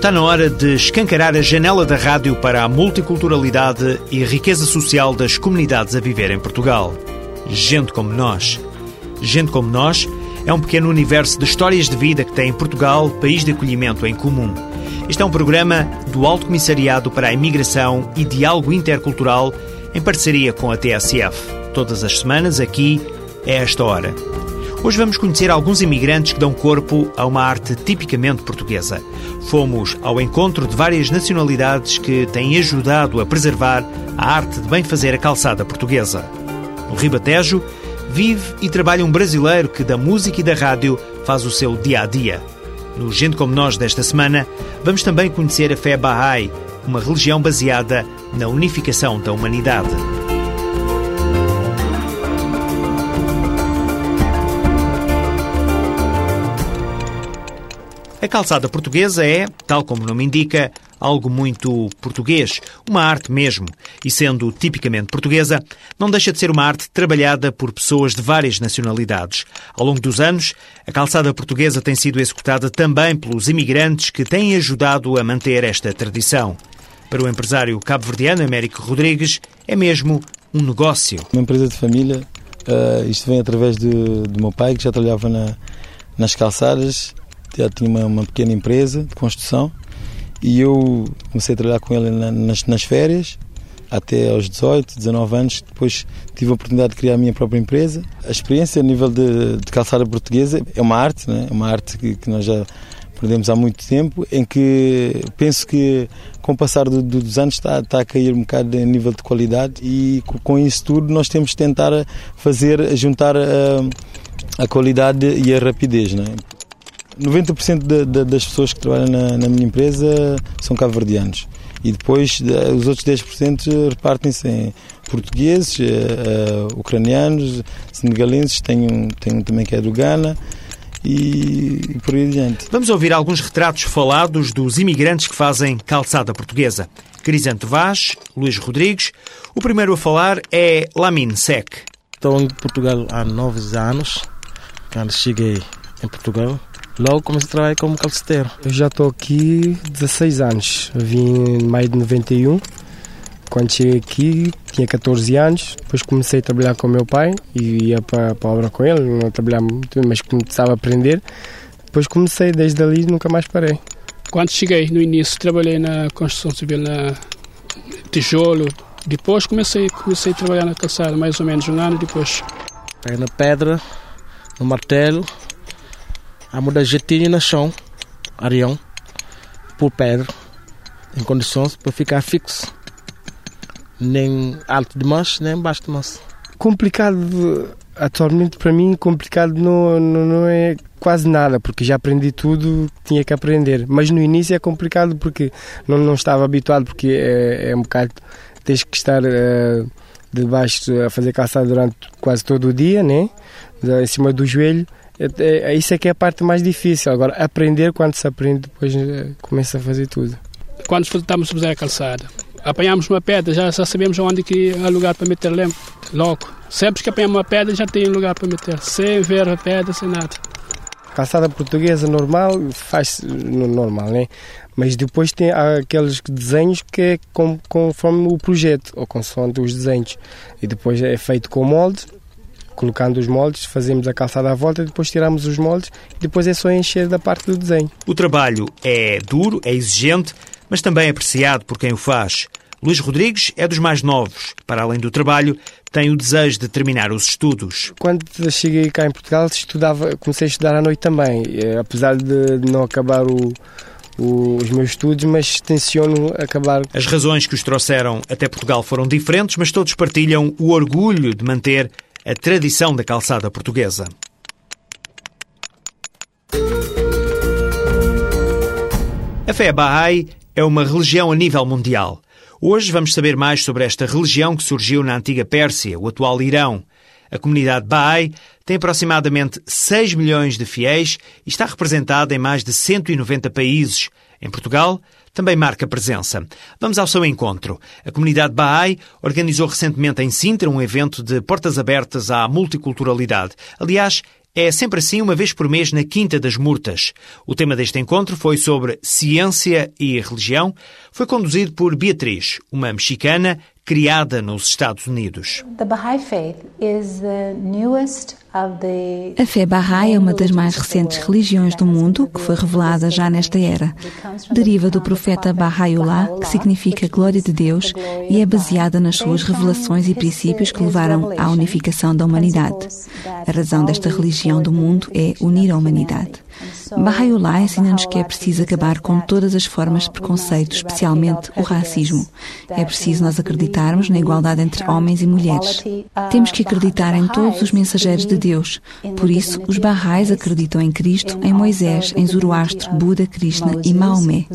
Está na hora de escancarar a janela da rádio para a multiculturalidade e riqueza social das comunidades a viver em Portugal. Gente como nós. Gente como nós é um pequeno universo de histórias de vida que tem Portugal, país de acolhimento em comum. Este é um programa do Alto Comissariado para a Imigração e Diálogo Intercultural em parceria com a TSF. Todas as semanas, aqui, a esta hora. Hoje vamos conhecer alguns imigrantes que dão corpo a uma arte tipicamente portuguesa. Fomos ao encontro de várias nacionalidades que têm ajudado a preservar a arte de bem fazer a calçada portuguesa. No Ribatejo, vive e trabalha um brasileiro que da música e da rádio faz o seu dia a dia. No Gente Como Nós desta semana, vamos também conhecer a fé Bahá'í, uma religião baseada na unificação da humanidade. A calçada portuguesa é, tal como o nome indica, algo muito português, uma arte mesmo. E sendo tipicamente portuguesa, não deixa de ser uma arte trabalhada por pessoas de várias nacionalidades. Ao longo dos anos, a calçada portuguesa tem sido executada também pelos imigrantes que têm ajudado a manter esta tradição. Para o empresário cabo-verdiano Américo Rodrigues, é mesmo um negócio. Uma empresa de família, uh, isto vem através do, do meu pai, que já trabalhava na, nas calçadas já tinha uma, uma, pequena empresa de construção e eu comecei a trabalhar com ele na, nas, nas, férias até aos 18, 19 anos. Depois tive a oportunidade de criar a minha própria empresa. A experiência a nível de, de calçada portuguesa é uma arte, né? é uma arte que, que, nós já perdemos há muito tempo, em que penso que com o passar do, do, dos anos está, está, a cair um bocado em nível de qualidade e com, com isso tudo nós temos de tentar fazer, juntar a, a qualidade e a rapidez. Né? 90% de, de, das pessoas que trabalham na, na minha empresa são cabo-verdianos. E depois os outros 10% repartem-se em portugueses, uh, uh, ucranianos, senegalenses, tem um, tem um também que é do Ghana e, e por aí adiante. Vamos ouvir alguns retratos falados dos imigrantes que fazem calçada portuguesa. Crisanto Vaz, Luís Rodrigues. O primeiro a falar é Lamin Sec. Estou em Portugal há nove anos. Quando cheguei em Portugal, Logo comecei a trabalhar como calceteiro. Eu já estou aqui 16 anos. vim em maio de 91. Quando cheguei aqui, tinha 14 anos. Depois comecei a trabalhar com o meu pai e ia para, para a obra com ele. Não trabalhava muito, mas começava a aprender. Depois comecei, desde ali nunca mais parei. Quando cheguei no início, trabalhei na construção civil, na tijolo. Depois comecei, comecei a trabalhar na calçada, mais ou menos um ano depois. Aí na pedra, no martelo, a muda jetinho no chão, areão, por pedra, em condições para ficar fixo. Nem alto demais, nem baixo demais. Complicado, atualmente para mim, complicado não, não, não é quase nada, porque já aprendi tudo que tinha que aprender. Mas no início é complicado porque não, não estava habituado, porque é, é um bocado. Tens que estar uh, debaixo a fazer calçado durante quase todo o dia, né? em cima do joelho isso é que é a parte mais difícil. Agora, aprender, quando se aprende, depois eh, começa a fazer tudo. Quando estamos a fazer a calçada, apanhamos uma pedra, já, já sabemos onde que há lugar para meter logo. Sempre que apanhamos uma pedra, já tem lugar para meter, sem ver a pedra, sem nada. Calçada portuguesa normal, faz normal, né? Mas depois tem aqueles desenhos que é conforme o projeto, ou consoante os desenhos. E depois é feito com molde, colocando os moldes, fazemos a calçada à volta, depois tiramos os moldes e depois é só encher da parte do desenho. O trabalho é duro, é exigente, mas também apreciado por quem o faz. Luís Rodrigues é dos mais novos. Para além do trabalho, tem o desejo de terminar os estudos. Quando cheguei cá em Portugal, estudava, comecei a estudar à noite também, eh, apesar de não acabar o, os meus estudos, mas tenciono acabar. As razões que os trouxeram até Portugal foram diferentes, mas todos partilham o orgulho de manter a tradição da calçada portuguesa. A fé Bahá'í é uma religião a nível mundial. Hoje vamos saber mais sobre esta religião que surgiu na antiga Pérsia, o atual Irão. A comunidade Bahá'í tem aproximadamente 6 milhões de fiéis e está representada em mais de 190 países. Em Portugal, também marca presença. Vamos ao seu encontro. A comunidade Bahá'í organizou recentemente em Sintra um evento de portas abertas à multiculturalidade. Aliás, é sempre assim, uma vez por mês, na Quinta das Murtas. O tema deste encontro foi sobre ciência e religião. Foi conduzido por Beatriz, uma mexicana criada nos Estados Unidos. A fé Bahá'í é uma das mais recentes religiões do mundo, que foi revelada já nesta era. Deriva do profeta Baha'u'llah, que significa glória de Deus, e é baseada nas suas revelações e princípios que levaram à unificação da humanidade. A razão desta religião do mundo é unir a humanidade. Baha'u'llah ensina-nos que é preciso acabar com todas as formas de preconceito, especialmente o racismo. É preciso nós acreditarmos na igualdade entre homens e mulheres. Temos que acreditar em todos os mensageiros de Deus. Por isso, os Baha'is acreditam em Cristo, em Moisés, em Zoroastro, Buda, Krishna e Maomé.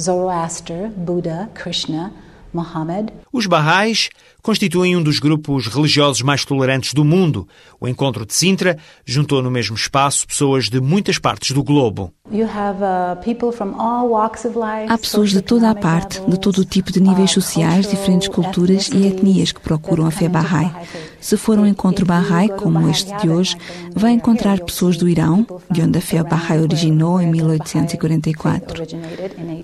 Os Baha'is constituem um dos grupos religiosos mais tolerantes do mundo. O encontro de Sintra juntou no mesmo espaço pessoas de muitas partes do globo. Uh, Há pessoas de toda a parte, de todo o tipo de níveis uh, sociais, diferentes culturas e etnias que procuram a fé Bahá'í. Se for um encontro Bahá'í, como este de hoje, vai encontrar pessoas do Irão, de onde a fé Bahá'í originou em 1844.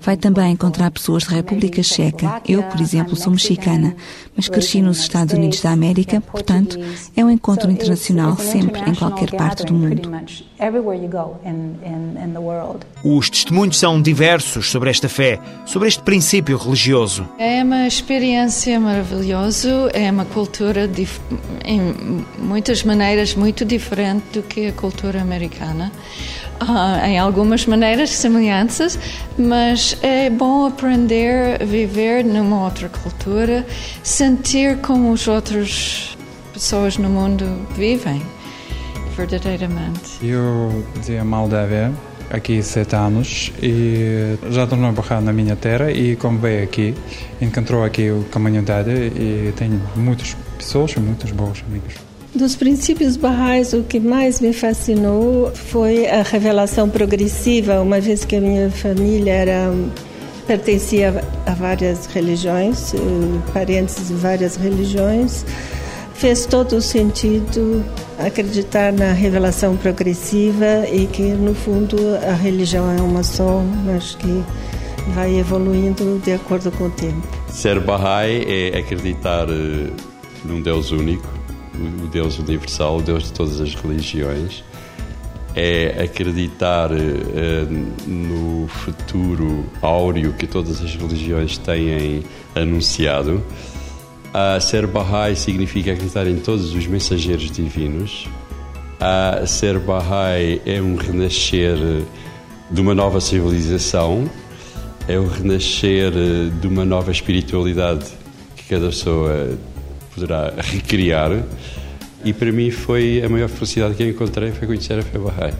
Vai também encontrar pessoas da República Checa. Eu, por exemplo, sou mexicana, mas cresci nos Estados Unidos da América, portanto, é um encontro internacional sempre em qualquer parte do mundo. Os testemunhos são diversos sobre esta fé, sobre este princípio religioso. É uma experiência maravilhosa, é uma cultura em muitas maneiras muito diferente do que a cultura americana. Uh, em algumas maneiras semelhanças, mas é bom aprender a viver numa outra cultura, sentir como as outras pessoas no mundo vivem verdadeiramente. Eu dizia Maldávia aqui sete anos e já tornou barrar na minha terra e como veio aqui, encontrou aqui a comunidade e tenho muitas pessoas, muitos bons amigos. Dos princípios barrais, o que mais me fascinou foi a revelação progressiva, uma vez que a minha família era pertencia a várias religiões, eh, parentes de várias religiões fez todo o sentido acreditar na revelação progressiva e que, no fundo, a religião é uma só, mas que vai evoluindo de acordo com o tempo. Ser Bahá'í é acreditar eh, num Deus único, o Deus universal, o Deus de todas as religiões. É acreditar uh, no futuro áureo que todas as religiões têm anunciado Uh, ser Bahá'í significa acreditar em todos os mensageiros divinos. Uh, ser Bahá'í é um renascer de uma nova civilização, é o renascer de uma nova espiritualidade que cada pessoa poderá recriar. E para mim foi a maior felicidade que encontrei foi conhecer a fé Bahá'í.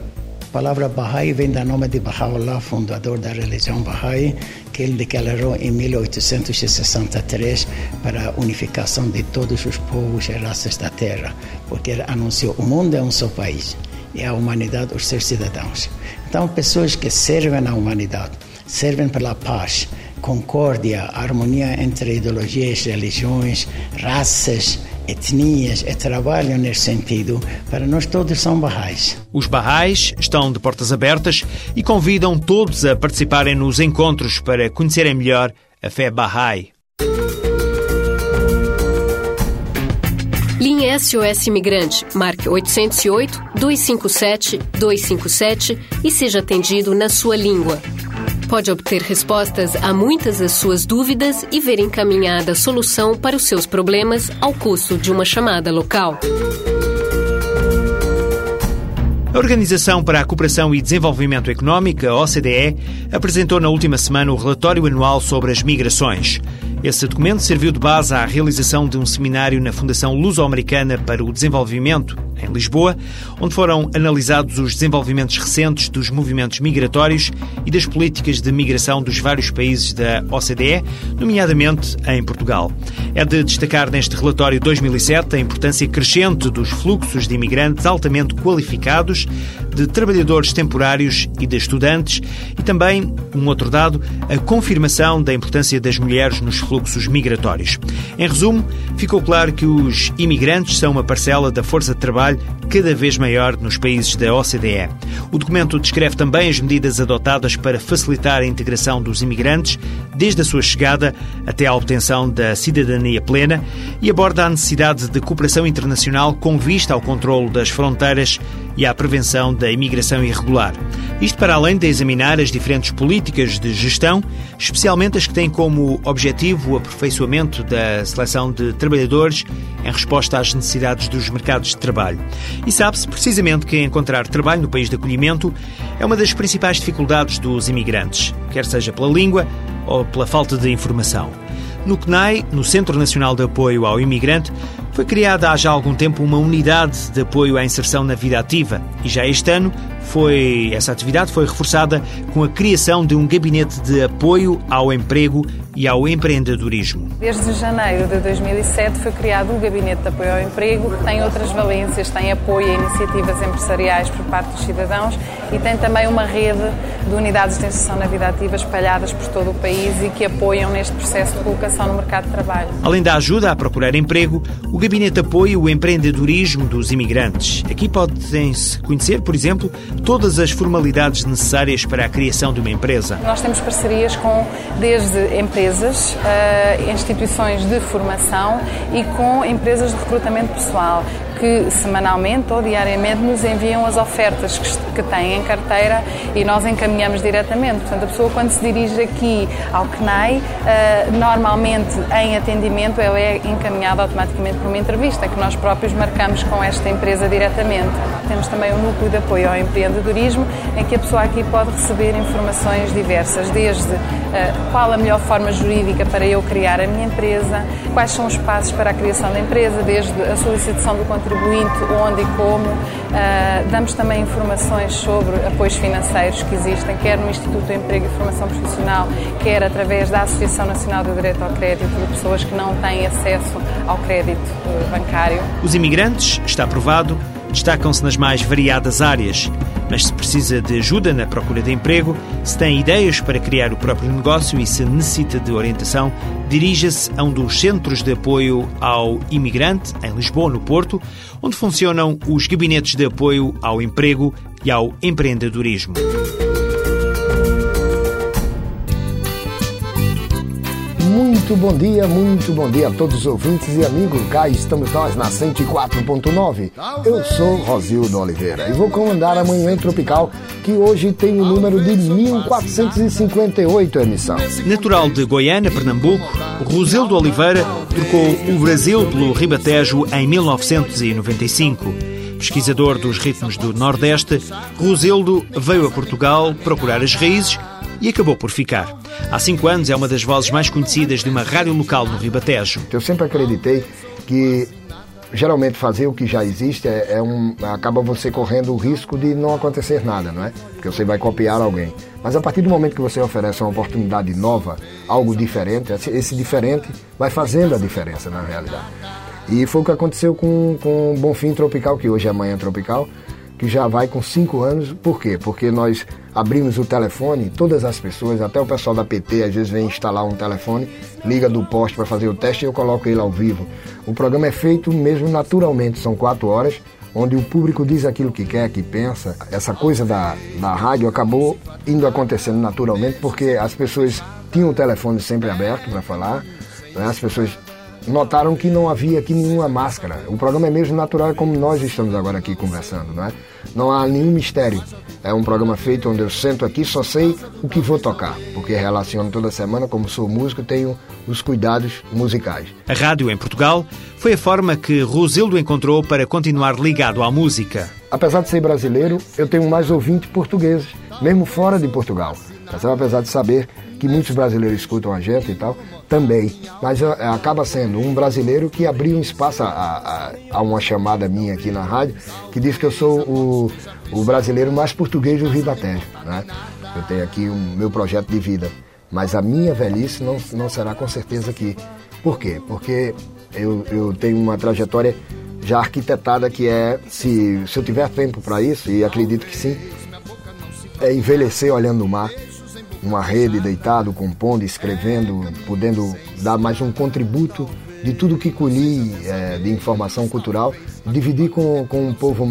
A palavra Bahá'í vem do nome de Baha'u'llah, fundador da religião Bahá'í, que ele declarou em 1863 para a unificação de todos os povos e raças da Terra, porque ele anunciou o mundo é um só país e a humanidade os seus cidadãos. Então, pessoas que servem à humanidade, servem pela paz, concórdia, harmonia entre ideologias, religiões, raças, etnias e trabalham nesse sentido. Para nós todos são barrais. Os barrais estão de portas abertas e convidam todos a participarem nos encontros para conhecerem melhor a fé Bahá'í. Linha SOS Imigrante, marque 808-257-257 e seja atendido na sua língua pode obter respostas a muitas das suas dúvidas e ver encaminhada a solução para os seus problemas ao custo de uma chamada local. A Organização para a Cooperação e Desenvolvimento Económico, a OCDE, apresentou na última semana o relatório anual sobre as migrações. Esse documento serviu de base à realização de um seminário na Fundação Luso-Americana para o Desenvolvimento, em Lisboa, onde foram analisados os desenvolvimentos recentes dos movimentos migratórios e das políticas de migração dos vários países da OCDE, nomeadamente em Portugal. É de destacar neste relatório 2007 a importância crescente dos fluxos de imigrantes altamente qualificados, de trabalhadores temporários e de estudantes, e também, um outro dado, a confirmação da importância das mulheres nos fluxos migratórios. Em resumo, ficou claro que os imigrantes são uma parcela da força de trabalho cada vez maior nos países da OCDE. O documento descreve também as medidas adotadas para facilitar a integração dos imigrantes, desde a sua chegada até à obtenção da cidadania plena, e aborda a necessidade de cooperação internacional com vista ao controlo das fronteiras e à prevenção da imigração irregular. Isto para além de examinar as diferentes políticas de gestão, especialmente as que têm como objetivo o aperfeiçoamento da seleção de trabalhadores em resposta às necessidades dos mercados de trabalho. E sabe-se precisamente que encontrar trabalho no país de acolhimento é uma das principais dificuldades dos imigrantes, quer seja pela língua ou pela falta de informação. No CNAI, no Centro Nacional de Apoio ao Imigrante, foi criada há já algum tempo uma unidade de apoio à inserção na vida ativa. E já este ano foi essa atividade foi reforçada com a criação de um gabinete de apoio ao emprego e ao empreendedorismo. Desde janeiro de 2007 foi criado o Gabinete de Apoio ao Emprego, que tem outras valências, tem apoio a iniciativas empresariais por parte dos cidadãos e tem também uma rede de unidades de inserção na vida ativa espalhadas por todo o país e que apoiam neste processo de colocação no mercado de trabalho. Além da ajuda a procurar emprego, o Gabinete apoia o empreendedorismo dos imigrantes. Aqui podem-se conhecer, por exemplo, todas as formalidades necessárias para a criação de uma empresa. Nós temos parcerias com desde empresas, instituições de formação e com empresas de recrutamento pessoal que semanalmente ou diariamente nos enviam as ofertas que, que têm em carteira e nós encaminhamos diretamente. Portanto, a pessoa quando se dirige aqui ao CNAI, uh, normalmente em atendimento ela é encaminhada automaticamente para uma entrevista que nós próprios marcamos com esta empresa diretamente. Temos também um núcleo de apoio ao empreendedorismo em que a pessoa aqui pode receber informações diversas, desde uh, qual a melhor forma jurídica para eu criar a minha empresa, quais são os passos para a criação da empresa, desde a solicitação do contribuinte onde e como. Uh, damos também informações sobre apoios financeiros que existem, quer no Instituto do Emprego e Formação Profissional, quer através da Associação Nacional de Direito ao Crédito de pessoas que não têm acesso ao crédito uh, bancário. Os imigrantes, está provado, destacam-se nas mais variadas áreas. Mas se precisa de ajuda na procura de emprego, se tem ideias para criar o próprio negócio e se necessita de orientação, dirija-se a um dos centros de apoio ao imigrante, em Lisboa, no Porto, onde funcionam os gabinetes de apoio ao emprego e ao empreendedorismo. Muito bom dia, muito bom dia a todos os ouvintes e amigos. Cá estamos nós na 104.9. Eu sou Rosildo Oliveira e vou comandar a Manhã Tropical, que hoje tem o número de 1458 emissão. Natural de Goiânia, Pernambuco, Rosildo Oliveira trocou o Brasil pelo Ribatejo em 1995. Pesquisador dos ritmos do Nordeste, Rosildo veio a Portugal procurar as raízes e acabou por ficar. Há cinco anos é uma das vozes mais conhecidas de uma rádio local no Ribatejo. Eu sempre acreditei que geralmente fazer o que já existe é, é, um, acaba você correndo o risco de não acontecer nada, não é? Porque você vai copiar alguém. Mas a partir do momento que você oferece uma oportunidade nova, algo diferente, esse diferente vai fazendo a diferença na realidade. E foi o que aconteceu com, com o Bonfim Tropical, que hoje é Manhã Tropical, que já vai com cinco anos. Por quê? Porque nós abrimos o telefone, todas as pessoas, até o pessoal da PT, às vezes vem instalar um telefone, liga do poste para fazer o teste e eu coloco ele ao vivo. O programa é feito mesmo naturalmente, são quatro horas, onde o público diz aquilo que quer, que pensa. Essa coisa da, da rádio acabou indo acontecendo naturalmente porque as pessoas tinham o telefone sempre aberto para falar, né? as pessoas notaram que não havia aqui nenhuma máscara. O programa é mesmo natural como nós estamos agora aqui conversando, não é? Não há nenhum mistério. É um programa feito onde eu sento aqui, só sei o que vou tocar, porque relaciono toda semana, como sou músico, tenho os cuidados musicais. A rádio em Portugal foi a forma que Rosildo encontrou para continuar ligado à música. Apesar de ser brasileiro, eu tenho mais ouvintes portugueses, mesmo fora de Portugal. Apesar de saber que muitos brasileiros escutam a gente e tal, também, mas uh, acaba sendo um brasileiro que abriu um espaço a, a, a, uma chamada minha aqui na rádio, que diz que eu sou o, o brasileiro mais português do Rio da Terra. Né? Eu tenho aqui o um, meu projeto de vida, mas a minha velhice não, não será com certeza aqui. Por quê? Porque eu, eu tenho uma trajetória já arquitetada que é, se, se eu tiver tempo para isso, e acredito que sim, é envelhecer olhando o mar, uma rede deitado, compondo, escrevendo, podendo dar mais um contributo de tudo que colhi é, de informação cultural, dividir com, com um povo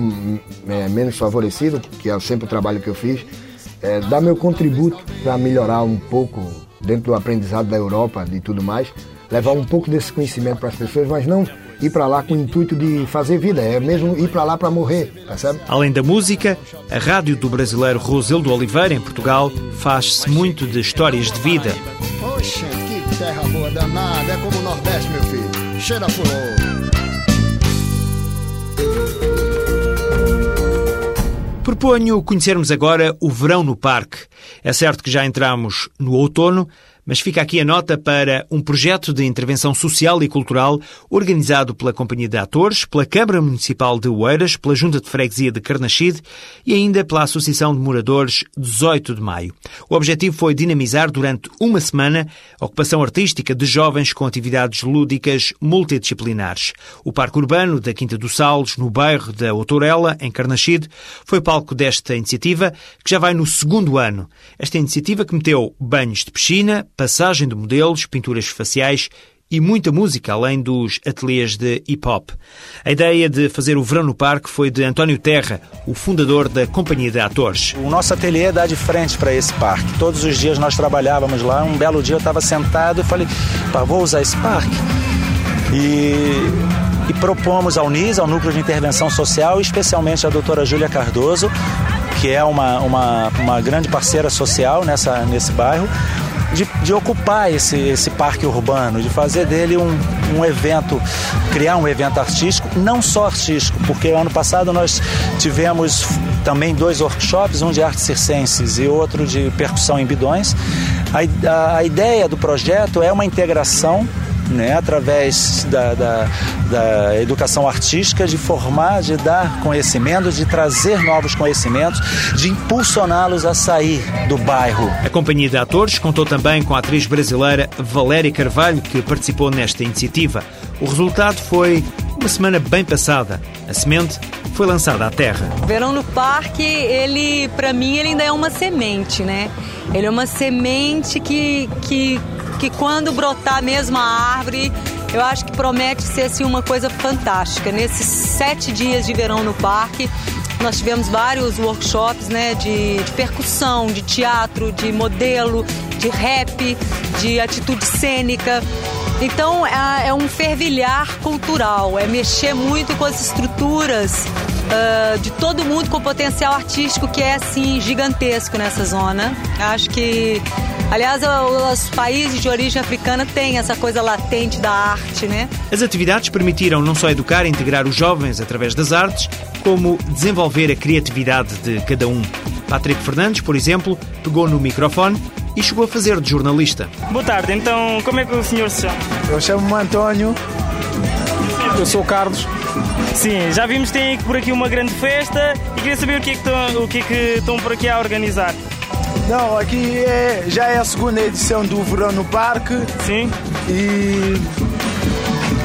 é, menos favorecido, que é sempre o trabalho que eu fiz, é, dar meu contributo para melhorar um pouco dentro do aprendizado da Europa e tudo mais, levar um pouco desse conhecimento para as pessoas, mas não ir para lá com o intuito de fazer vida, é mesmo ir para lá para morrer, percebe? Além da música, a rádio do brasileiro Rosildo Oliveira, em Portugal, faz-se muito de histórias de vida. Oxe, que terra boa danada, é como o Nordeste, meu filho. Cheira furor. Proponho conhecermos agora o verão no parque. É certo que já entramos no outono, mas fica aqui a nota para um projeto de intervenção social e cultural organizado pela Companhia de Atores, pela Câmara Municipal de Oeiras, pela Junta de Freguesia de Carnaxide e ainda pela Associação de Moradores 18 de Maio. O objetivo foi dinamizar durante uma semana a ocupação artística de jovens com atividades lúdicas multidisciplinares. O Parque Urbano da Quinta dos Salles, no bairro da Outorela, em Carnaxide, foi palco desta iniciativa, que já vai no segundo ano. Esta iniciativa que meteu banhos de piscina, passagem de modelos, pinturas faciais e muita música, além dos ateliês de hip-hop. A ideia de fazer o verão no parque foi de António Terra, o fundador da Companhia de Atores. O nosso ateliê dá de frente para esse parque. Todos os dias nós trabalhávamos lá. Um belo dia eu estava sentado e falei, vou usar esse parque. E, e propomos ao NIS, ao Núcleo de Intervenção Social, especialmente a doutora Júlia Cardoso, que é uma, uma, uma grande parceira social nessa, nesse bairro, de, de ocupar esse, esse parque urbano, de fazer dele um, um evento, criar um evento artístico, não só artístico, porque ano passado nós tivemos também dois workshops, um de artes circenses e outro de percussão em bidões. A, a, a ideia do projeto é uma integração né, através da, da, da, educação artística, de formar, de dar conhecimento, de trazer novos conhecimentos, de impulsioná-los a sair do bairro. A companhia de atores contou também com a atriz brasileira Valéria Carvalho, que participou nesta iniciativa. O resultado foi uma semana bem passada. A semente foi lançada à terra. Verão no Parque, ele, para mim, ele ainda é uma semente, né? Ele é uma semente que, que que quando brotar mesmo a árvore, eu acho que promete ser assim, uma coisa fantástica. Nesses sete dias de verão no parque, nós tivemos vários workshops né, de, de percussão, de teatro, de modelo, de rap, de atitude cênica. Então é, é um fervilhar cultural, é mexer muito com as estruturas uh, de todo mundo com potencial artístico que é assim gigantesco nessa zona. Acho que Aliás, os países de origem africana têm essa coisa latente da arte, né? As atividades permitiram não só educar e integrar os jovens através das artes, como desenvolver a criatividade de cada um. Patrick Fernandes, por exemplo, pegou no microfone e chegou a fazer de jornalista. Boa tarde, então como é que o senhor se chama? Eu chamo-me António. Eu sou o Carlos. Sim, já vimos que tem por aqui uma grande festa e queria saber o que é que estão, o que é que estão por aqui a organizar. Não, aqui é, já é a segunda edição do Verão no Parque. Sim. E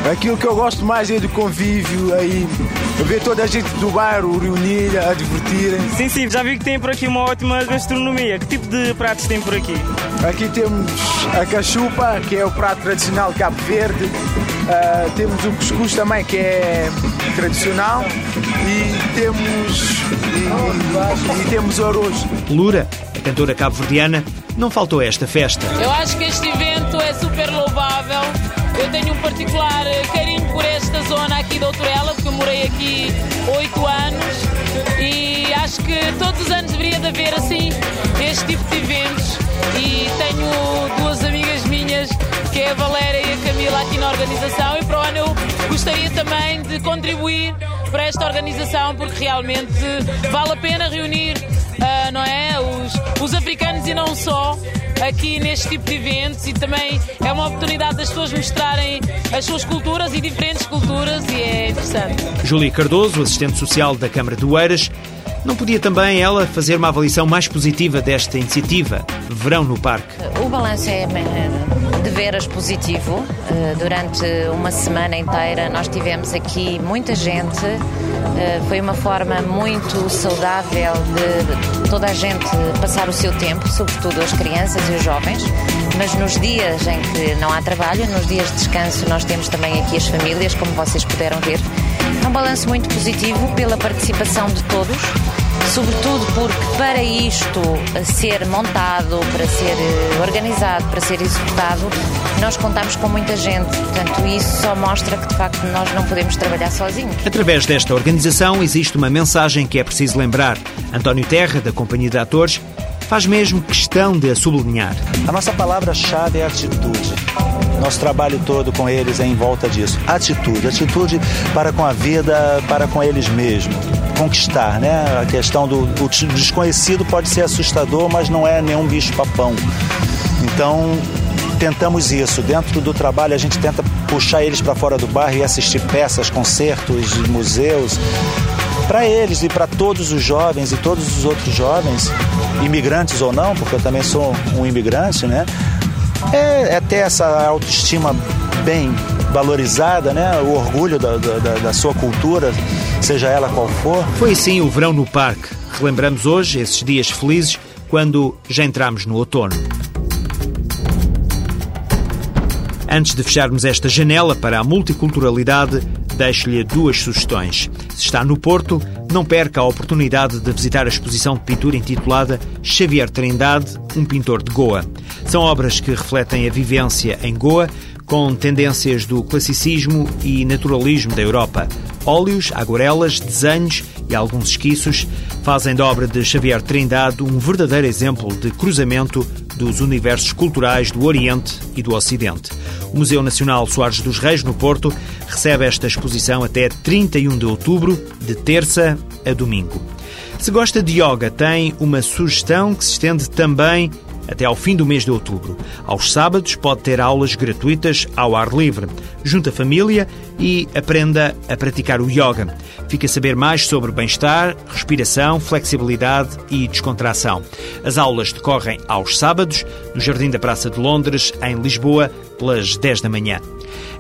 aquilo que eu gosto mais é do convívio aí. Ver toda a gente do bairro reunir, a divertirem. Sim, sim, já vi que tem por aqui uma ótima gastronomia. Que tipo de pratos tem por aqui? Aqui temos a cachupa, que é o prato tradicional de Cabo Verde. Uh, temos o cuscuz também, que é tradicional. E temos, e, e temos o arroz. Lura cantora cabo-verdiana, não faltou esta festa. Eu acho que este evento é super louvável. Eu tenho um particular carinho por esta zona aqui da Outorela, porque eu morei aqui oito anos e acho que todos os anos deveria de haver assim este tipo de eventos. E tenho duas amigas minhas, que é a Valéria e a Camila, aqui na organização, e para o ano eu gostaria também de contribuir para esta organização, porque realmente vale a pena reunir uh, não é? Os, os africanos e não só aqui neste tipo de eventos e também é uma oportunidade das pessoas mostrarem as suas culturas e diferentes culturas e é interessante. Júlia Cardoso, assistente social da Câmara de Oeiras, não podia também ela fazer uma avaliação mais positiva desta iniciativa, Verão no Parque? O balanço é de veras positivo. Eh, durante uma semana inteira nós tivemos aqui muita gente. Eh, foi uma forma muito saudável de toda a gente passar o seu tempo, sobretudo as crianças e os jovens. Mas nos dias em que não há trabalho, nos dias de descanso, nós temos também aqui as famílias, como vocês puderam ver. É um balanço muito positivo pela participação de todos sobretudo porque para isto ser montado, para ser eh, organizado, para ser executado, nós contamos com muita gente. Portanto, isso só mostra que de facto nós não podemos trabalhar sozinhos. Através desta organização existe uma mensagem que é preciso lembrar. António Terra, da Companhia de Atores, faz mesmo questão de a sublinhar. A nossa palavra-chave é atitude. Nosso trabalho todo com eles é em volta disso. Atitude, atitude para com a vida, para com eles mesmos conquistar, né? A questão do, do desconhecido pode ser assustador, mas não é nenhum bicho-papão. Então, tentamos isso. Dentro do trabalho, a gente tenta puxar eles para fora do bairro e assistir peças, concertos, museus. Para eles e para todos os jovens e todos os outros jovens, imigrantes ou não, porque eu também sou um imigrante, né? É, é ter essa autoestima bem valorizada, né? O orgulho da, da, da sua cultura, seja ela qual for. Foi assim o verão no parque. Relembramos hoje esses dias felizes quando já entramos no outono. Antes de fecharmos esta janela para a multiculturalidade, deixo-lhe duas sugestões. Se está no Porto, não perca a oportunidade de visitar a exposição de pintura intitulada Xavier Trindade, um pintor de Goa. São obras que refletem a vivência em Goa, com tendências do classicismo e naturalismo da Europa. Óleos, aguarelas, desenhos e alguns esquiços fazem da obra de Xavier Trindade um verdadeiro exemplo de cruzamento dos universos culturais do Oriente e do Ocidente. O Museu Nacional Soares dos Reis, no Porto, recebe esta exposição até 31 de outubro, de terça a domingo. Se gosta de yoga, tem uma sugestão que se estende também até ao fim do mês de outubro. Aos sábados pode ter aulas gratuitas ao ar livre. Junte a família e aprenda a praticar o yoga. Fique a saber mais sobre bem-estar, respiração, flexibilidade e descontração. As aulas decorrem aos sábados no Jardim da Praça de Londres, em Lisboa, pelas 10 da manhã.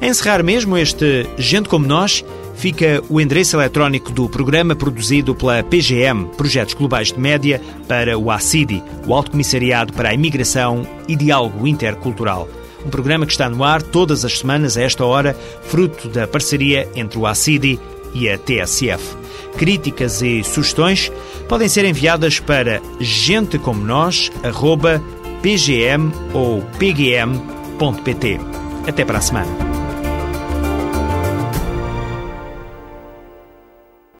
A encerrar mesmo este Gente Como Nós, fica o endereço eletrónico do programa produzido pela PGM, Projetos Globais de Média, para o ACIDI, o Alto Comissariado para a Imigração e Diálogo Intercultural. Um programa que está no ar todas as semanas a esta hora, fruto da parceria entre o ACIDI e a TSF. Críticas e sugestões podem ser enviadas para gentecomonós.pgm ou pgm.pt. Até para a semana.